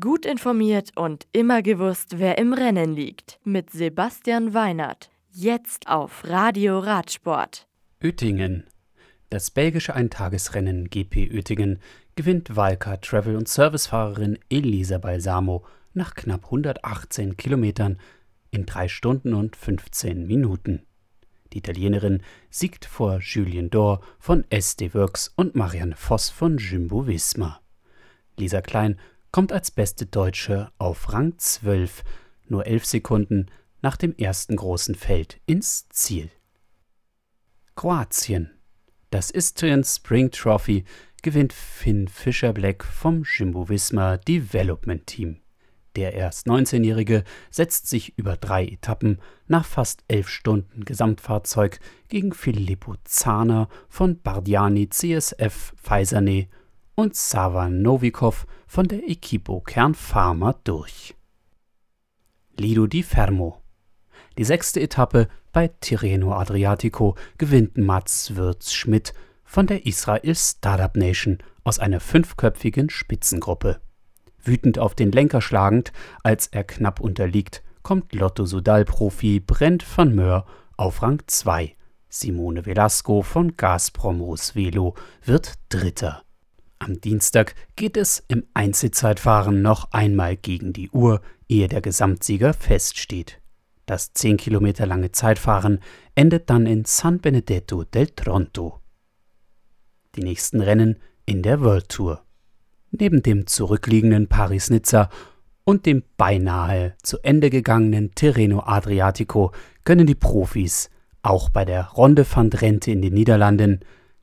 Gut informiert und immer gewusst, wer im Rennen liegt. Mit Sebastian Weinert. Jetzt auf Radio Radsport. Oettingen. Das belgische Eintagesrennen GP Oettingen gewinnt Valka Travel- und Servicefahrerin Elisa Balsamo nach knapp 118 Kilometern in 3 Stunden und 15 Minuten. Die Italienerin siegt vor Julien Dor von SD Works und Marianne Voss von Jumbo Visma. Lisa Klein kommt als beste Deutsche auf Rang 12, nur 11 Sekunden nach dem ersten großen Feld ins Ziel. Kroatien. Das Istrian Spring Trophy gewinnt Finn Fischer Black vom Jimbo Visma Development Team. Der erst 19-Jährige setzt sich über drei Etappen nach fast elf Stunden Gesamtfahrzeug gegen Filippo Zahner von Bardiani CSF Feiserne und Sava Novikov von der Equipo Kernpharma durch. Lido di Fermo. Die sechste Etappe bei Tirreno Adriatico gewinnt Mats Würz-Schmidt von der Israel Startup Nation aus einer fünfköpfigen Spitzengruppe. Wütend auf den Lenker schlagend, als er knapp unterliegt, kommt Lotto-Sudal-Profi Brent van Möhr auf Rang 2. Simone Velasco von Gazprom Velo wird Dritter. Am Dienstag geht es im Einzelzeitfahren noch einmal gegen die Uhr, ehe der Gesamtsieger feststeht. Das 10 Kilometer lange Zeitfahren endet dann in San Benedetto del Tronto. Die nächsten Rennen in der World Tour. Neben dem zurückliegenden Paris-Nizza und dem beinahe zu Ende gegangenen Tirreno Adriatico können die Profis auch bei der Ronde van Drenthe in den Niederlanden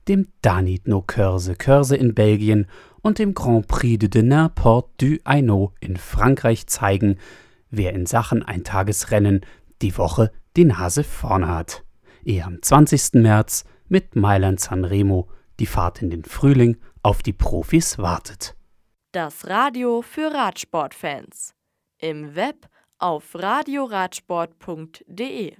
dem Danitno Körse Körse in Belgien und dem Grand Prix de Denain Port du Hainaut in Frankreich zeigen, wer in Sachen Eintagesrennen die Woche die Nase vorne hat. Ehe am 20. März mit Mailand Sanremo die Fahrt in den Frühling auf die Profis wartet. Das Radio für Radsportfans. Im Web auf radioradsport.de